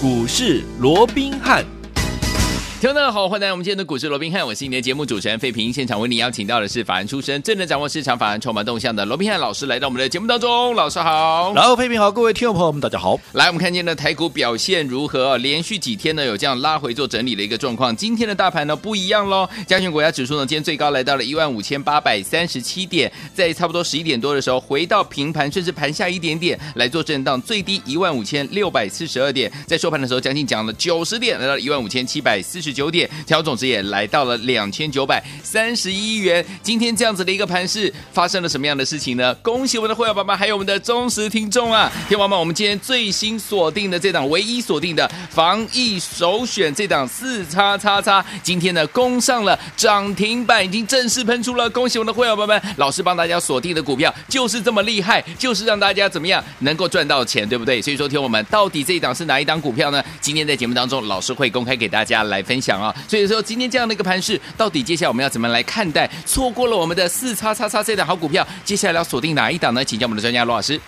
股市罗宾汉。听众大家好，欢迎来到我们今天的股市罗宾汉，我是你的节目主持人费平。现场为你邀请到的是法案出身、最能掌握市场法案筹码动向的罗宾汉老师，来到我们的节目当中。老师好，然后费平好，各位听众朋友们，大家好。来，我们看见呢台股表现如何？连续几天呢有这样拉回做整理的一个状况。今天的大盘呢不一样喽，加权国家指数呢今天最高来到了一万五千八百三十七点，在差不多十一点多的时候回到平盘，甚至盘下一点点来做震荡，最低一万五千六百四十二点，在收盘的时候将近涨了九十点，来到一万五千七百四十九点，调。总值也来到了两千九百三十一元。今天这样子的一个盘势，发生了什么样的事情呢？恭喜我们的会员宝宝，还有我们的忠实听众啊！天王们，我们今天最新锁定的这档，唯一锁定的防疫首选这档四叉叉叉，今天呢攻上了涨停板，已经正式喷出了。恭喜我们的会员宝宝们，老师帮大家锁定的股票就是这么厉害，就是让大家怎么样能够赚到钱，对不对？所以说，听我们到底这一档是哪一档股票呢？今天在节目当中，老师会公开给大家来分享啊。所以说。今天这样的一个盘势，到底接下来我们要怎么来看待？错过了我们的四叉叉叉这档好股票，接下来要锁定哪一档呢？请教我们的专家罗老师。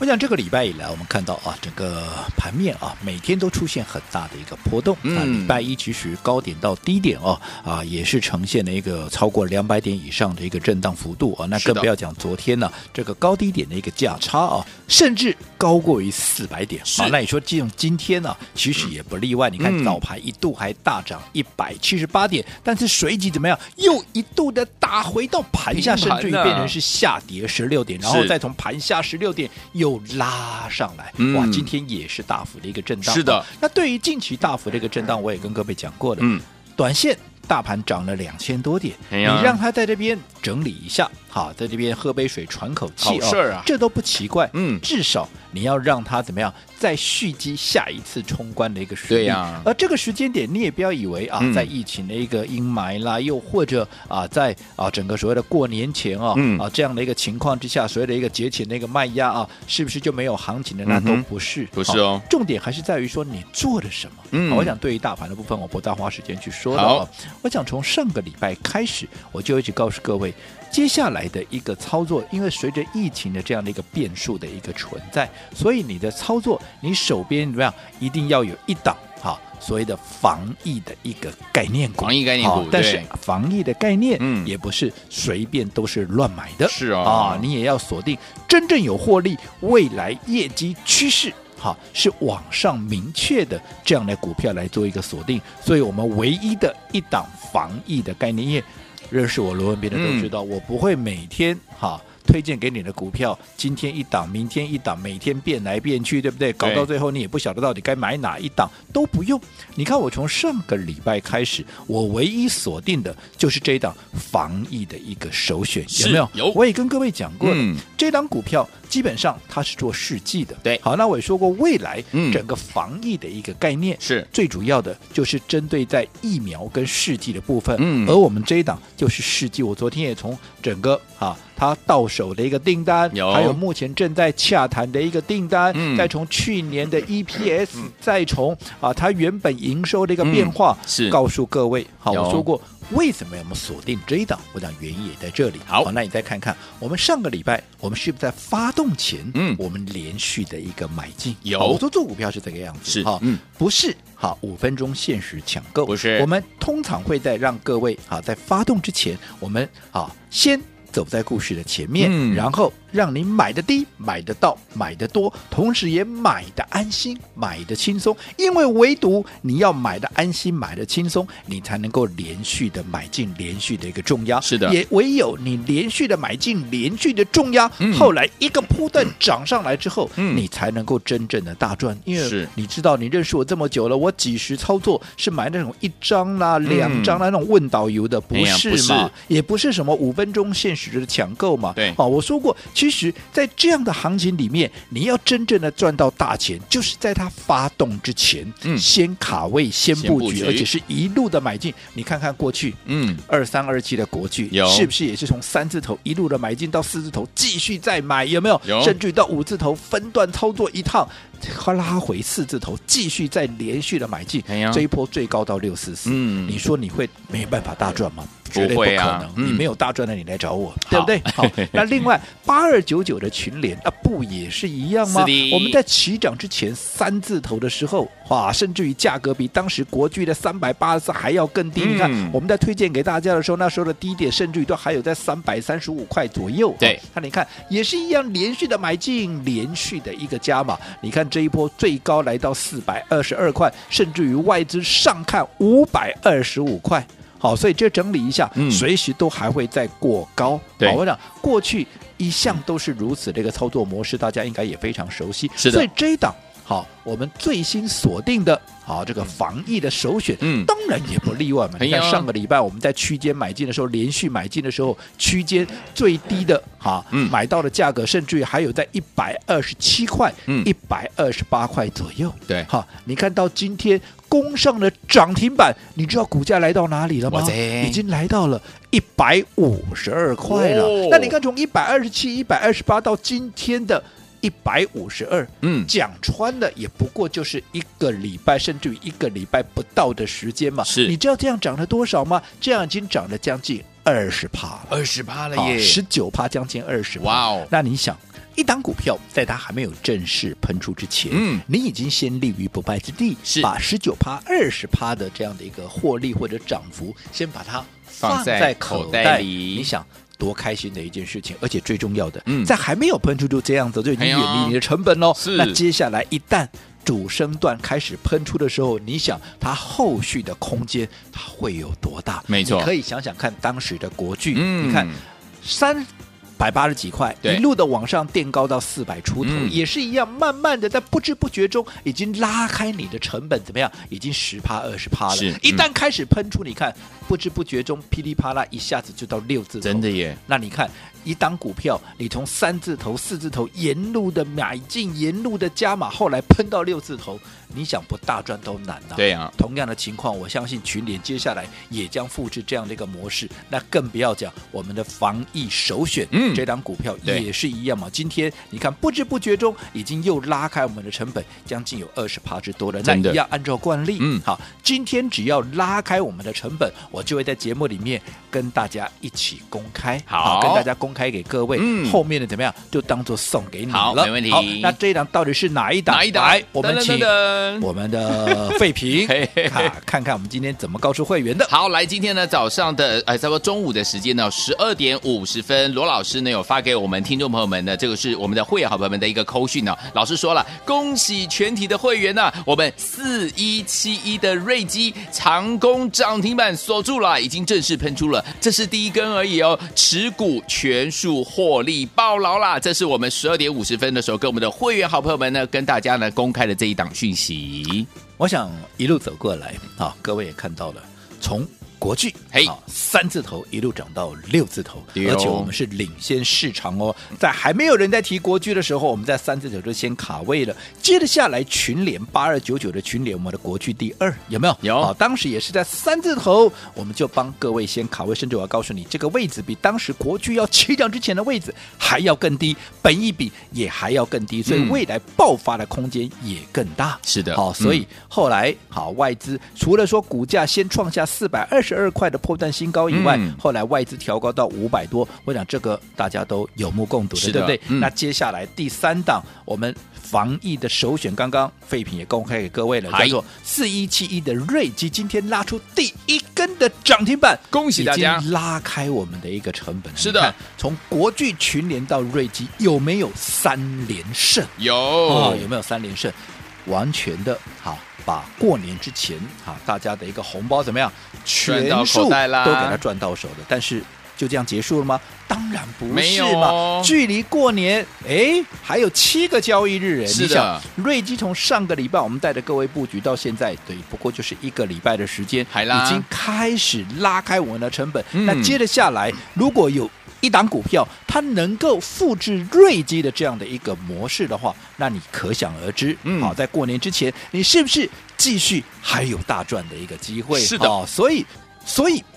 我想这个礼拜以来，我们看到啊，整个盘面啊，每天都出现很大的一个波动。嗯，礼拜一其实高点到低点哦，啊，也是呈现了一个超过两百点以上的一个震荡幅度啊。那更不要讲昨天呢，这个高低点的一个价差啊，甚至高过于四百点。好，那你说这种今天呢，其实也不例外。你看早盘一度还大涨一百七十八点，但是随即怎么样，又一度的打回到盘下，甚至于变成是下跌十六点，然后再从盘下十六点又。又拉上来，哇！今天也是大幅的一个震荡。是的，那对于近期大幅的一个震荡，我也跟各位讲过了。嗯，短线大盘涨了两千多点，你让它在这边整理一下，好，在这边喝杯水喘口气哦，这都不奇怪。嗯，至少你要让他怎么样？再蓄积下一次冲关的一个实力，对呀。而这个时间点，你也不要以为啊，在疫情的一个阴霾啦，又或者啊，在啊整个所谓的过年前啊啊这样的一个情况之下，所谓的一个节前的一个卖压啊，是不是就没有行情的？那都不是，不是哦。重点还是在于说你做了什么。嗯，我想对于大盘的部分，我不大花时间去说了。我想从上个礼拜开始，我就一直告诉各位。接下来的一个操作，因为随着疫情的这样的一个变数的一个存在，所以你的操作，你手边怎么样，一定要有一档哈，所谓的防疫的一个概念股，防疫概念股。但是防疫的概念，嗯，也不是随便都是乱买的，是啊，啊，你也要锁定真正有获利、未来业绩趋势哈是往上明确的这样的股票来做一个锁定。所以我们唯一的一档防疫的概念业。认识我罗文斌的都知道，嗯、我不会每天哈。推荐给你的股票，今天一档，明天一档，每天变来变去，对不对？搞到最后你也不晓得到底该买哪一档，都不用。你看我从上个礼拜开始，我唯一锁定的就是这一档防疫的一个首选，有没有？有。我也跟各位讲过了，嗯、这档股票基本上它是做试剂的。对，好，那我也说过，未来整个防疫的一个概念是。最主要的，就是针对在疫苗跟试剂的部分。嗯，而我们这一档就是试剂。我昨天也从整个啊。它到手的一个订单，有。还有目前正在洽谈的一个订单，嗯、再从去年的 EPS，、嗯、再从啊它原本营收的一个变化，嗯、是。告诉各位，好，我说过为什么要我们锁定这一档，我讲原因也在这里。好，好，那你再看看，我们上个礼拜我们是不是在发动前，嗯，我们连续的一个买进？有，我说做股票是这个样子，是哈，嗯，不是，好，五分钟限时抢购，不是，我们通常会在让各位啊在发动之前，我们啊先。走在故事的前面，嗯、然后让你买的低、买得到、买的多，同时也买的安心、买的轻松。因为唯独你要买的安心、买的轻松，你才能够连续的买进、连续的一个重压。是的，也唯有你连续的买进、连续的重压，嗯、后来一个波段涨上来之后，嗯、你才能够真正的大赚。因为你知道，你认识我这么久了，我几时操作是买那种一张啦、两张啦那种问导游的，不是嘛？哎、不是也不是什么五分钟限时。的抢购嘛？对，啊，我说过，其实，在这样的行情里面，你要真正的赚到大钱，就是在它发动之前，嗯，先卡位，先布局，而且是一路的买进。你看看过去，嗯，二三二七的国巨，是不是也是从三字头一路的买进到四字头，继续再买，有没有？有，甚至于到五字头分段操作一趟，拉回四字头，继续再连续的买进，这一波最高到六四四，嗯，你说你会没办法大赚吗？绝对不可能。啊嗯、你没有大赚的，你来找我，对不对？好，那另外八二九九的群联啊，不也是一样吗？我们在起涨之前三字头的时候，哇，甚至于价格比当时国巨的三百八十四还要更低。嗯、你看我们在推荐给大家的时候，那时候的低点甚至于都还有在三百三十五块左右。对，那你看也是一样，连续的买进，连续的一个加码。你看这一波最高来到四百二十二块，甚至于外资上看五百二十五块。好，所以这整理一下，嗯、随时都还会再过高。对，我想过去一向都是如此，这个操作模式大家应该也非常熟悉。是的，所以这一档好，我们最新锁定的。好，这个防疫的首选，嗯，当然也不例外嘛。你看上个礼拜我们在区间买进的时候，连续买进的时候，区间最低的哈，嗯，买到的价格，甚至于还有在一百二十七块，嗯，一百二十八块左右。对，好，你看到今天攻上了涨停板，你知道股价来到哪里了吗？已经来到了一百五十二块了。那你看从一百二十七、一百二十八到今天的。一百五十二，嗯，讲穿了也不过就是一个礼拜，甚至于一个礼拜不到的时间嘛。是，你知道这样涨了多少吗？这样已经涨了将近二十趴了，二十趴了耶，十九趴，将近二十。哇哦！那你想，一档股票在它还没有正式喷出之前，嗯，你已经先立于不败之地，是把十九趴、二十趴的这样的一个获利或者涨幅，先把它放在口袋里。你想。多开心的一件事情，而且最重要的，嗯、在还没有喷出就这样子，就已经远离你的成本喽。是那接下来一旦主升段开始喷出的时候，你想它后续的空间它会有多大？没错，你可以想想看当时的国剧，嗯、你看三。百八十几块，一路的往上垫高到四百出头，嗯、也是一样，慢慢的在不知不觉中已经拉开你的成本，怎么样？已经十趴二十趴了。是一旦开始喷出，你看不知不觉中噼里啪啦一下子就到六字头，真的耶！那你看一档股票，你从三字头、四字头沿路的买进，沿路的加码，后来喷到六字头。你想不大赚都难呐。对啊，同样的情况，我相信群联接下来也将复制这样的一个模式。那更不要讲我们的防疫首选，嗯，这档股票也是一样嘛。今天你看，不知不觉中已经又拉开我们的成本，将近有二十趴之多了。那一样按照惯例，嗯，好，今天只要拉开我们的成本，我就会在节目里面跟大家一起公开，好，跟大家公开给各位。嗯，后面的怎么样，就当做送给你了。好，没问题。好，那这一档到底是哪一档？哪一档？来，我们请。我们的废品，看看看我们今天怎么告诉会员的。好，来，今天呢早上的呃，差不多中午的时间呢，十二点五十分，罗老师呢有发给我们听众朋友们的，这个是我们的会员好朋友们的一个扣讯呢。老师说了，恭喜全体的会员呢，我们四一七一的瑞基长工涨停板锁住了，已经正式喷出了，这是第一根而已哦，持股全数获利暴牢啦。这是我们十二点五十分的时候跟我们的会员好朋友们呢，跟大家呢公开的这一档讯息，我想一路走过来啊，各位也看到了，从。国巨嘿，三字头一路涨到六字头，哦、而且我们是领先市场哦。在还没有人在提国巨的时候，我们在三字头就先卡位了。接着下来群联八二九九的群联，我们的国巨第二有没有？有啊，当时也是在三字头，我们就帮各位先卡位，甚至我要告诉你，这个位置比当时国巨要起涨之前的位置还要更低，本一比也还要更低，所以未来爆发的空间也更大。是的，好，所以后来好外资除了说股价先创下四百二十。二块的破断新高以外，嗯、后来外资调高到五百多，我想这个大家都有目共睹的，的对不对？嗯、那接下来第三档，我们防疫的首选，刚刚废品也公开给各位了，叫做四一七一的瑞基，今天拉出第一根的涨停板，恭喜大家，拉开我们的一个成本。是的，从国巨群联到瑞基，有没有三连胜？有、哦，有没有三连胜？完全的哈。把过年之前啊，大家的一个红包怎么样，全数都给他赚到手的，但是就这样结束了吗？当然不是嘛，哦、距离过年哎还有七个交易日哎，是想瑞基从上个礼拜我们带着各位布局到现在，对，不过就是一个礼拜的时间，已经开始拉开我们的成本。嗯、那接着下来，如果有一档股票，它能够复制瑞基的这样的一个模式的话，那你可想而知，嗯，好，在过年之前，你是不是继续还有大赚的一个机会？是的，哦，所以，所以，好。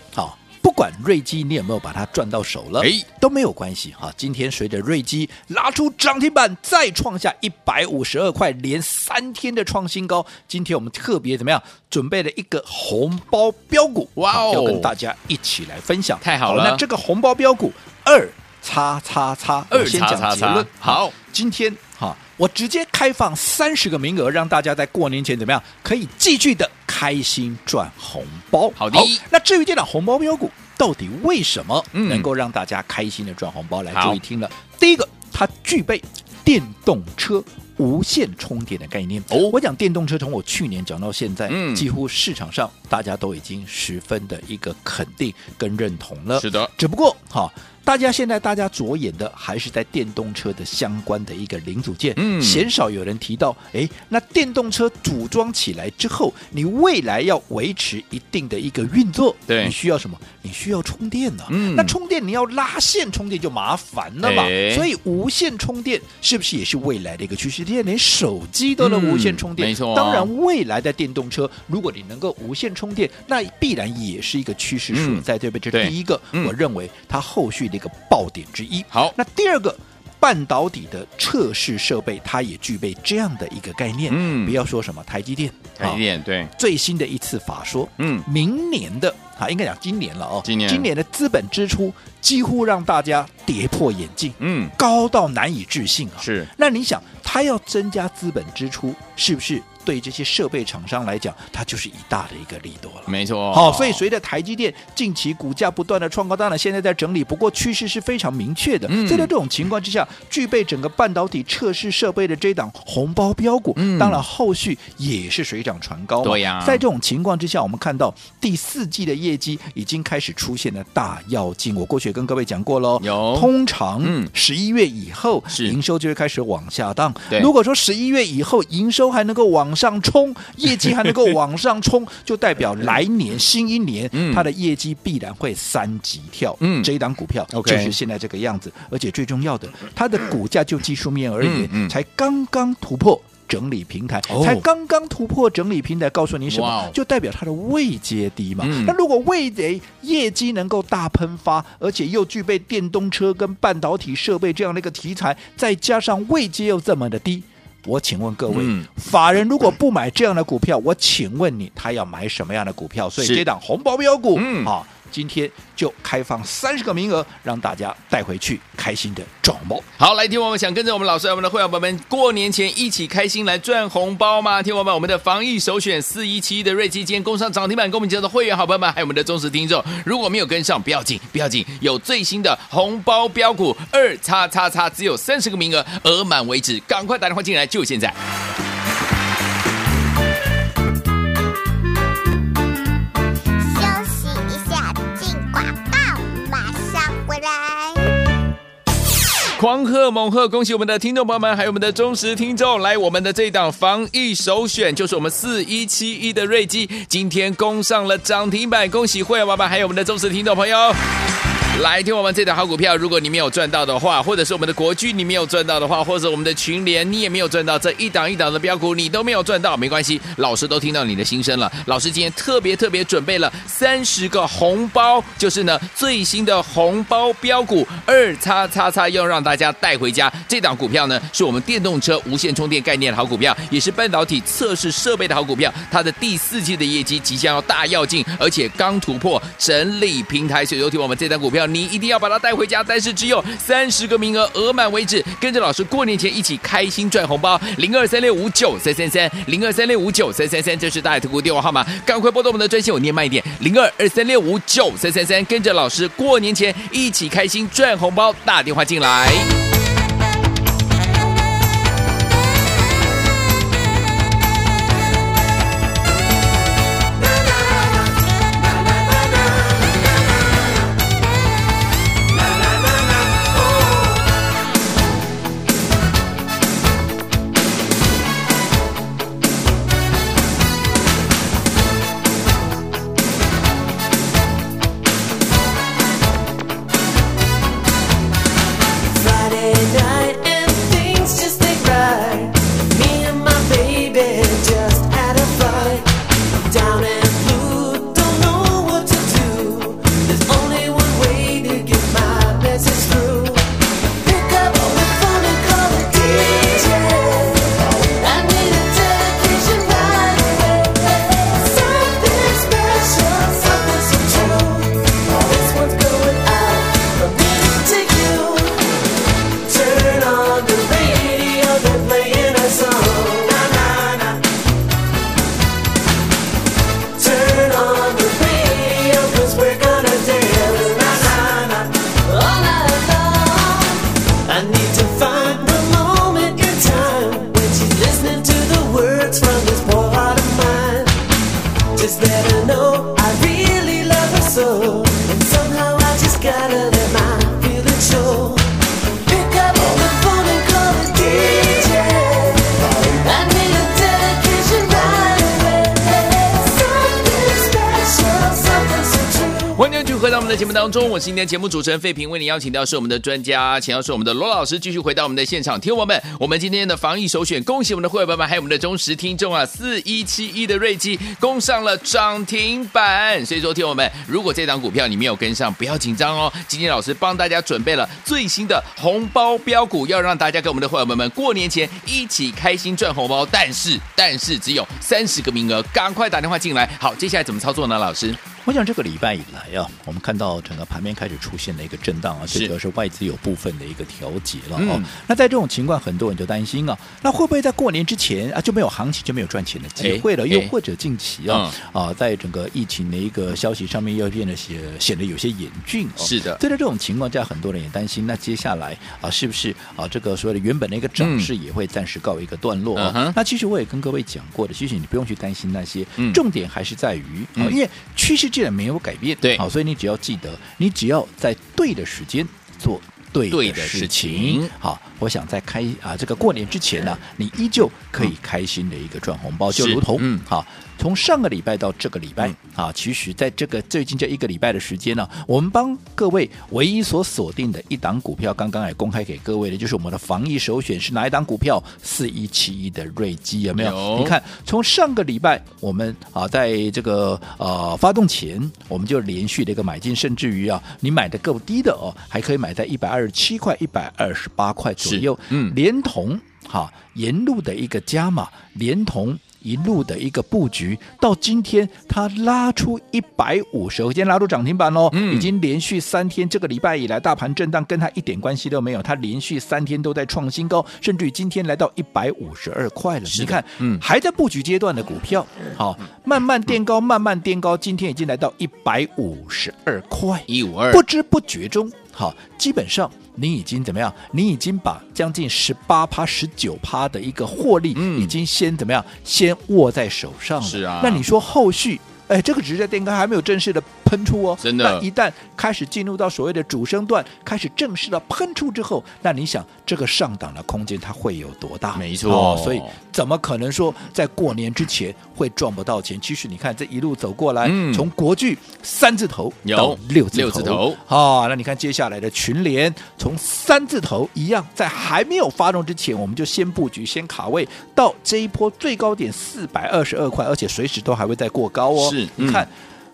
不管瑞基你有没有把它赚到手了，哎，都没有关系哈。今天随着瑞基拉出涨停板，再创下一百五十二块，连三天的创新高。今天我们特别怎么样？准备了一个红包标股，哇哦，要跟大家一起来分享。太好了，好，那这个红包标股二叉叉叉，二叉叉叉，好，今天哈，我直接开放三十个名额，让大家在过年前怎么样，可以继续的开心赚红包。好的，那至于这档红包标股，到底为什么能够让大家开心的赚红包？嗯、来，注意听了，第一个，它具备电动车。无线充电的概念哦，我讲电动车从我去年讲到现在，嗯，几乎市场上大家都已经十分的一个肯定跟认同了。是的，只不过哈。大家现在大家着眼的还是在电动车的相关的一个零组件，嗯，鲜少有人提到，哎，那电动车组装起来之后，你未来要维持一定的一个运作，对，你需要什么？你需要充电呢、啊？嗯，那充电你要拉线充电就麻烦了嘛，所以无线充电是不是也是未来的一个趋势？现在连手机都能无线充电，嗯、没错、哦。当然，未来的电动车，如果你能够无线充电，那必然也是一个趋势所在，对不对？这是第一个，我认为它后续的。一个爆点之一。好，那第二个半导体的测试设备，它也具备这样的一个概念。嗯，不要说什么台积电，台积电对最新的一次法说，嗯，明年的啊，应该讲今年了哦，今年今年的资本支出几乎让大家跌破眼镜，嗯，高到难以置信啊。是，那你想，它要增加资本支出，是不是？对这些设备厂商来讲，它就是一大的一个利多了。没错，好，所以随着台积电近期股价不断的创高，当然现在在整理，不过趋势是非常明确的。嗯，在这种情况之下，具备整个半导体测试设备的这档红包标股，嗯，当然后续也是水涨船高。对呀，在这种情况之下，我们看到第四季的业绩已经开始出现了大跃进。我过去也跟各位讲过喽，有通常十一月以后，是营收就会开始往下荡。对，如果说十一月以后营收还能够往上冲，业绩还能够往上冲，就代表来年新一年，它的业绩必然会三级跳。嗯，这一档股票就是现在这个样子，而且最重要的，它的股价就技术面而言，才刚刚突破整理平台，才刚刚突破整理平台，告诉你什么？就代表它的位阶低嘛。那如果位阶业绩能够大喷发，而且又具备电动车跟半导体设备这样的一个题材，再加上位阶又这么的低。我请问各位，嗯、法人如果不买这样的股票，我请问你，他要买什么样的股票？所以这档红包标股，嗯，啊。今天就开放三十个名额，让大家带回去开心的赚红包。好，来听我们想跟着我们老师、我们的会员朋友们过年前一起开心来赚红包吗？听我们，我们的防疫首选四一七的瑞基今天攻上涨停板，跟我们介绍的会员好朋友们，还有我们的忠实听众，如果没有跟上，不要紧，不要紧，有最新的红包标股二叉叉叉，只有三十个名额，额满为止，赶快打电话进来，就现在。狂贺猛贺！恭喜我们的听众朋友们，还有我们的忠实听众，来我们的这档防疫首选，就是我们四一七一的瑞基，今天攻上了涨停板，恭喜会员爸爸，还有我们的忠实听众朋友。来听我们这档好股票，如果你没有赚到的话，或者是我们的国巨你没有赚到的话，或者我们的群联你也没有赚到，这一档一档的标股你都没有赚到，没关系，老师都听到你的心声了。老师今天特别特别准备了三十个红包，就是呢最新的红包标股二叉叉叉，要让大家带回家。这档股票呢是我们电动车无线充电概念的好股票，也是半导体测试设备的好股票。它的第四季的业绩即将要大跃进，而且刚突破整理平台，所以有听我们这档股票。你一定要把它带回家，但是只有三十个名额，额满为止。跟着老师过年前一起开心赚红包，零二三六五九三三三，零二三六五九三三三，这是大爱投顾电话号码，赶快拨动我们的专线，我念慢一点，零二二三六五九三三三，跟着老师过年前一起开心赚红包，打电话进来。is there to know I 节目当中，我是今天节目主持人费平，为您邀请到是我们的专家，请到是我们的罗老师，继续回到我们的现场。听我们，我们今天的防疫首选，恭喜我们的会员们，还有我们的忠实听众啊，四一七一的瑞基攻上了涨停板。所以说，听我们，如果这档股票你没有跟上，不要紧张哦，今天老师帮大家准备了最新的红包标股，要让大家跟我们的会员们过年前一起开心赚红包。但是，但是只有三十个名额，赶快打电话进来。好，接下来怎么操作呢？老师？我想这个礼拜以来啊，我们看到整个盘面开始出现了一个震荡啊，最主要是外资有部分的一个调节了哦。那在这种情况，很多人就担心啊，那会不会在过年之前啊就没有行情，就没有赚钱的机会了？又或者近期啊啊，在整个疫情的一个消息上面又变得显显得有些严峻。是的，在这种情况下，很多人也担心，那接下来啊，是不是啊这个所谓的原本的一个涨势也会暂时告一个段落啊？那其实我也跟各位讲过的，其实你不用去担心那些，重点还是在于啊，因为趋势既然没有改变。对，好，所以你只要记得，你只要在对的时间做对的事情，好，我想在开啊这个过年之前呢，你依旧可以开心的一个赚红包，就如同嗯好。从上个礼拜到这个礼拜、嗯、啊，其实在这个最近这一个礼拜的时间呢，我们帮各位唯一所锁定的一档股票，刚刚也公开给各位的，就是我们的防疫首选是哪一档股票？四一七一的瑞基有没有？有你看，从上个礼拜我们啊，在这个呃发动前，我们就连续的一个买进，甚至于啊，你买的够低的哦，还可以买在一百二十七块、一百二十八块左右，嗯，连同哈、啊、沿路的一个加码，连同。一路的一个布局，到今天它拉出一百五十，今天拉出涨停板喽，嗯、已经连续三天，这个礼拜以来大盘震荡跟它一点关系都没有，它连续三天都在创新高，甚至于今天来到一百五十二块了。你看，嗯，还在布局阶段的股票，好，慢慢垫高，慢慢垫高，今天已经来到一百五十二块，一五二，不知不觉中，好，基本上。你已经怎么样？你已经把将近十八趴、十九趴的一个获利，已经先怎么样？先握在手上了。是啊。那你说后续？哎，这个直接电杆还没有正式的喷出哦，真的。那一旦开始进入到所谓的主升段，开始正式的喷出之后，那你想这个上档的空间它会有多大？没错。哦，所以怎么可能说在过年之前会赚不到钱？其实你看这一路走过来，嗯、从国巨三字头到六字头，六字头，啊，那你看接下来的群联，从三字头一样，在还没有发动之前，我们就先布局、先卡位，到这一波最高点四百二十二块，而且随时都还会再过高哦。是，你看，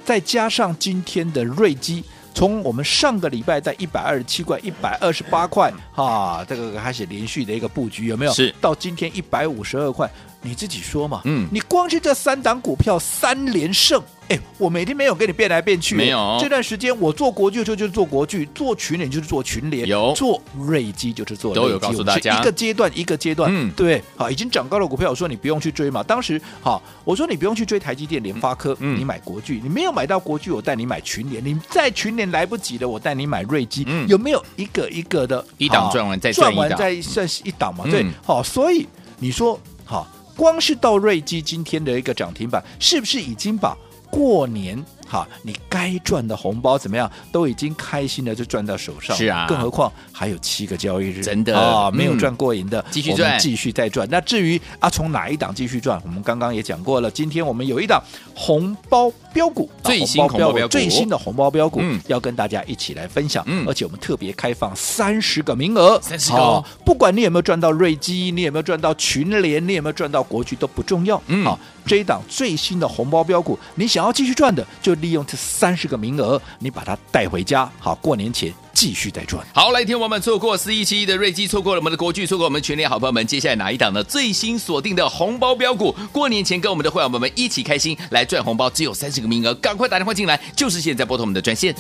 再加上今天的瑞基，从我们上个礼拜在一百二十七块、一百二十八块，哈，这个开始连续的一个布局，有没有？是，到今天一百五十二块，你自己说嘛。嗯，你光是这三档股票三连胜。哎，我每天没有跟你变来变去，没有。这段时间我做国巨就就是做国剧，做群联就是做群联，有。做瑞基就是做都有告诉大家。一个阶段一个阶段，嗯，对，好，已经涨高的股票，我说你不用去追嘛。当时好，我说你不用去追台积电、联发科，嗯，你买国剧，你没有买到国剧，我带你买群联，你在群联来不及的，我带你买瑞基，嗯，有没有一个一个的一档赚完再赚完再算一档嘛？对，好，所以你说好，光是到瑞基今天的一个涨停板，是不是已经把过年？好，你该赚的红包怎么样？都已经开心的就赚到手上。是啊，更何况还有七个交易日，真的啊，没有赚过瘾的，继续赚，继续再赚。那至于啊，从哪一档继续赚？我们刚刚也讲过了。今天我们有一档红包标股，最新红包标股，最新的红包标股，要跟大家一起来分享。而且我们特别开放三十个名额，三十个，不管你有没有赚到瑞基，你有没有赚到群联，你有没有赚到国巨都不重要。嗯，好，这一档最新的红包标股，你想要继续赚的，就利用这三十。个名额，你把它带回家，好，过年前继续再赚。好，来听我们错过四一七一的瑞基，错过了我们的国巨，错过我们全年好朋友们，接下来哪一档呢？最新锁定的红包标股，过年前跟我们的会员朋友们一起开心来赚红包，只有三十个名额，赶快打电话进来，就是现在拨通我们的专线。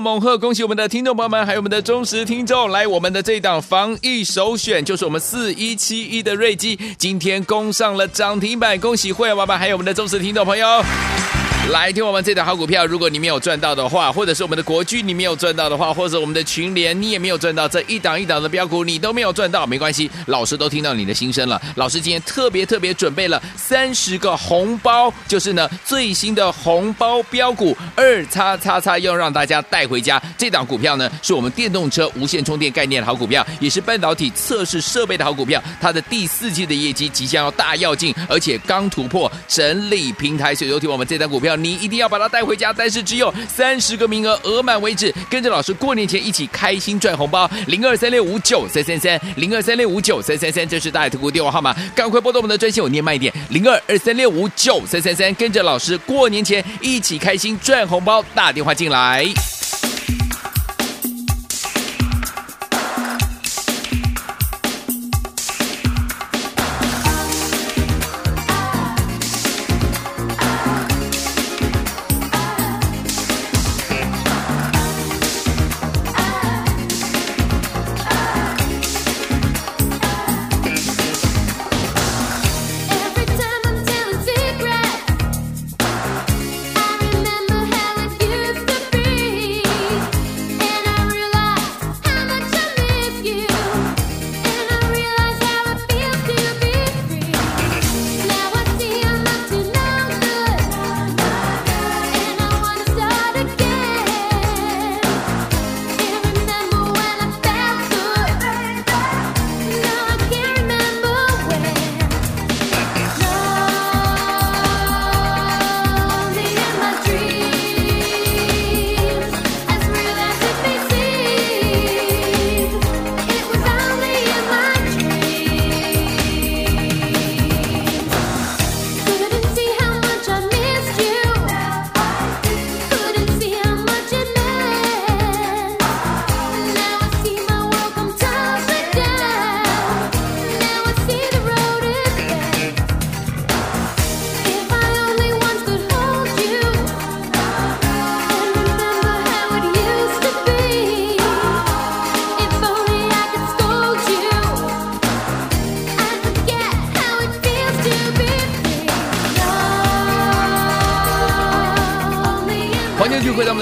猛贺！恭喜我们的听众朋友们，还有我们的忠实听众，来我们的这一档防疫首选，就是我们四一七一的瑞基，今天攻上了涨停板，恭喜会员爸爸，还有我们的忠实听众朋友。来听我们这档好股票，如果你没有赚到的话，或者是我们的国巨你没有赚到的话，或者我们的群联你也没有赚到，这一档一档的标股你都没有赚到，没关系，老师都听到你的心声了。老师今天特别特别准备了三十个红包，就是呢最新的红包标股二叉叉叉，要让大家带回家。这档股票呢是我们电动车无线充电概念的好股票，也是半导体测试设备的好股票。它的第四季的业绩即将要大跃进，而且刚突破整理平台，所以有听我们这档股票，你一定要把它带回家。但是只有三十个名额，额满为止。跟着老师过年前一起开心赚红包，零二三六五九三三三，零二三六五九三三三，这是大爱投顾电话号码，赶快拨动我们的专线，我念慢一点，零二二三六五九三三三，跟着老师过年前一起开心赚红包，打电话进来。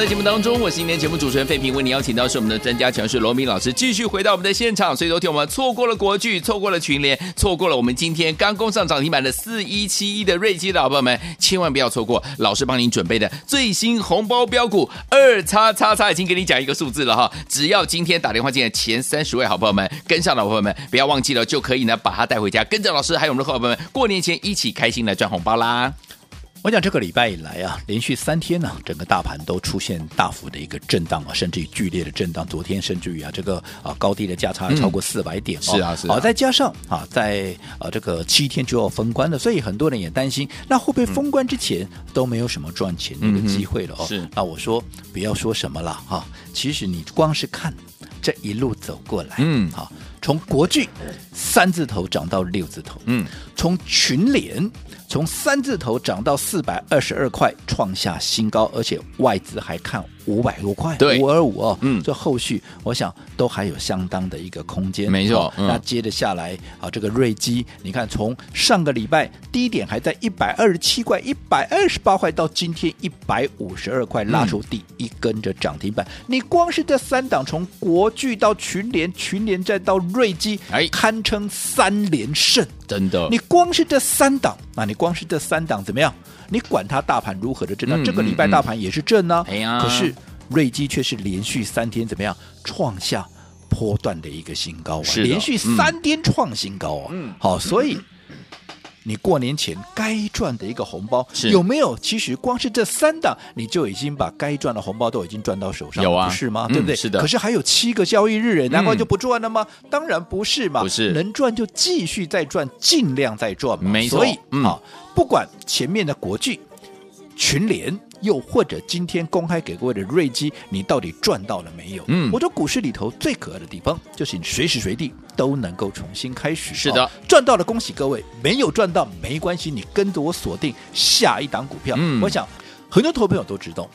节目当中，我是今天节目主持人费平，为你邀请到是我们的专家强势罗明老师，继续回到我们的现场。所以昨天我们错过了国剧，错过了群联，错过了我们今天刚攻上涨停板的四一七一的瑞基的好朋友们，千万不要错过老师帮您准备的最新红包标股二叉叉叉，已经给你讲一个数字了哈。只要今天打电话进来前三十位好朋友们跟上的好朋友们，不要忘记了，就可以呢把它带回家，跟着老师还有我们的好朋友们过年前一起开心来赚红包啦。我讲这个礼拜以来啊，连续三天呢、啊，整个大盘都出现大幅的一个震荡啊，甚至于剧烈的震荡。昨天甚至于啊，这个啊高低的价差超过四百点、嗯哦。是啊，是啊。好，再加上啊，在啊这个七天就要封关了，所以很多人也担心，那会不会封关之前都没有什么赚钱的一个机会了哦？是。那我说不要说什么了哈、啊，其实你光是看这一路走过来，嗯，好，从国巨三字头涨到六字头，嗯，从群联。从三字头涨到四百二十二块，创下新高，而且外资还看五百多块，对，五二五哦，嗯，这后续我想都还有相当的一个空间，没错。嗯、那接着下来啊，这个瑞基，你看从上个礼拜低点还在一百二十七块、一百二十八块，到今天一百五十二块，拉出第一根的涨停板。嗯、你光是这三档，从国巨到群联，群联再到瑞基，哎，堪称三连胜。真的，你光是这三档，那你光是这三档怎么样？你管它大盘如何的震荡，嗯、这个礼拜大盘也是震呢、啊。哎呀、嗯，可是瑞基却是连续三天怎么样创下波段的一个新高啊！连续三天创新高啊！嗯，好，所以。你过年前该赚的一个红包是有没有？其实光是这三档，你就已经把该赚的红包都已经赚到手上，有啊，不是吗？嗯、对不对？是的。可是还有七个交易日，难怪就不赚了吗？嗯、当然不是嘛，不是。能赚就继续再赚，尽量再赚嘛。没错。所以啊、不管前面的国巨、群联。又或者今天公开给各位的瑞基，你到底赚到了没有？嗯，我说股市里头最可爱的地方，就是你随时随地都能够重新开始。是的，哦、赚到了恭喜各位，没有赚到没关系，你跟着我锁定下一档股票。嗯，我想很多投资朋友都知道，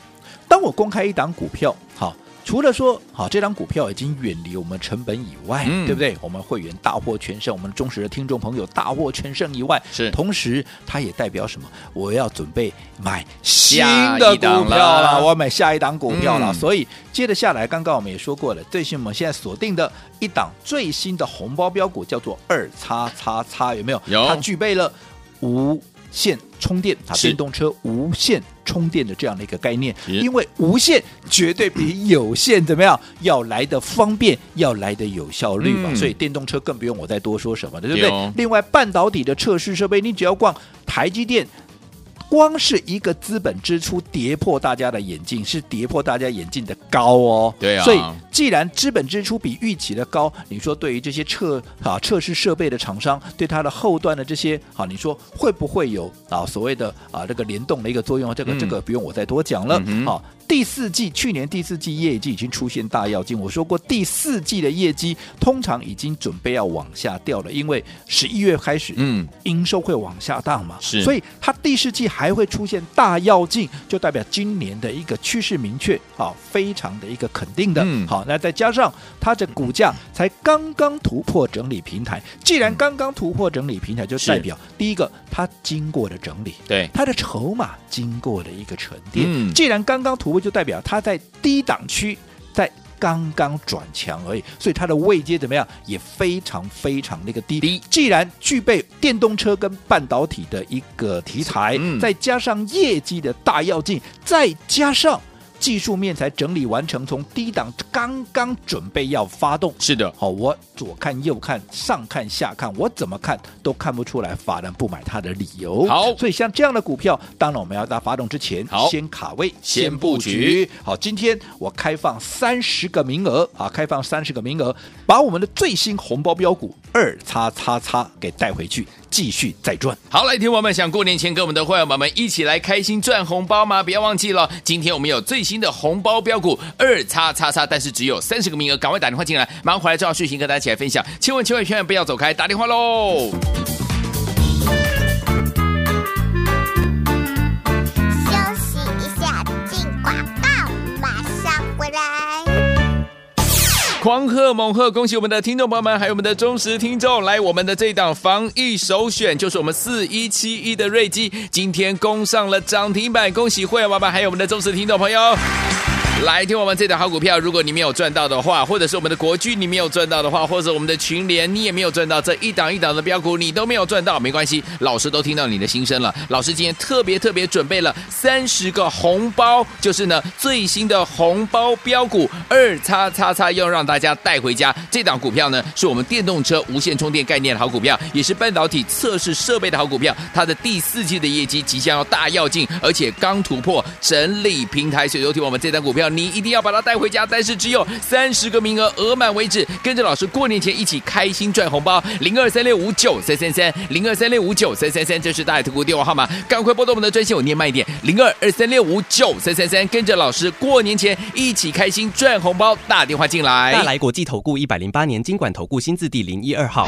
当我公开一档股票，好。除了说好这张股票已经远离我们成本以外，嗯对不对？我们会员大获全胜，我们忠实的听众朋友大获全胜以外，是同时它也代表什么？我要准备买新的股票了了，我要买下一档股票了。嗯所以接着下来，刚刚我们也说过了，最新我们现在锁定的一档最新的红包标股叫做二叉叉叉，有没有？有它具备了无线充电啊，电动车无线充电的这样的一个概念，因为无线绝对比有线怎么样要来的方便，要来的有效率嘛，嗯所以电动车更不用我再多说什么的，对不对哦对？另外，半导体的测试设备，你只要逛台积电。光是一个资本支出跌破大家的眼镜，是跌破大家眼镜的高哦。对啊所以既然资本支出比预期的高，你说对于这些测啊测试设备的厂商，对它的后端的这些啊，你说会不会有啊所谓的啊这个联动的一个作用？这个、嗯这个不用我再多讲了。嗯哼好、第四季去年第四季业绩已经出现大跃进，我说过第四季的业绩通常已经准备要往下掉了，因为十一月开始，嗯，营收会往下荡嘛，是。所以它第四季还会出现大跃进，就代表今年的一个趋势明确，好，非常的一个肯定的，嗯。好，那再加上它的股价才刚刚突破整理平台，既然刚刚突破整理平台，就代表第一个它经过了整理，对，它的筹码经过了一个沉淀。嗯。既然刚刚突破，就代表它在低档区，在刚刚转强而已，所以它的位阶怎么样，也非常非常那个低。低既然具备电动车跟半导体的一个题材，嗯再加上业绩的大跃进，再加上。技术面才整理完成，从低档刚刚准备要发动，是的，好，我左看右看，上看下看，我怎么看都看不出来法人不买它的理由。好。所以像这样的股票，当然我们要在发动之前，好。先卡位，先布局。好，今天我开放三十个名额，啊，开放三十个名额，把我们的最新红包标股二叉叉叉给带回去，继续再赚。好，来，听我们想过年前跟我们的会员宝们一起来开心赚红包吗？不要忘记了，今天我们有最新的红包标股二叉叉叉，但是只有三十个名额，赶快打电话进来，马上回来就要讯息跟大家一起来分享。千万千万千万不要走开，打电话喽！狂贺猛贺！恭喜我们的听众朋友们，还有我们的忠实听众，来我们的这一档防疫首选，就是我们四一七一的瑞基，今天攻上了涨停板，恭喜会员爸爸，还有我们的忠实听众朋友。来听我们这档好股票，如果你没有赚到的话，或者是我们的国巨你没有赚到的话，或者我们的群联你也没有赚到，这一档一档的标股你都没有赚到，没关系，老师都听到你的心声了。老师今天特别特别准备了三十个红包，就是呢最新的红包标股二叉叉叉，要让大家带回家。这档股票呢是我们电动车无线充电概念的好股票，也是半导体测试设备的好股票。它的第四季的业绩即将要大跃进，而且刚突破整理平台，所以有听我们这档股票。你一定要把它带回家，但是只有三十个名额，额满为止。跟着老师过年前一起开心赚红包，零二三六五九三三三，零二三六五九三三三，这是大海特股电话号码，赶快拨动我们的专线，我念慢一点，零二二三六五九三三三，跟着老师过年前一起开心赚红包，打电话进来。大来国际投顾一百零八年金管投顾新字第零一二号。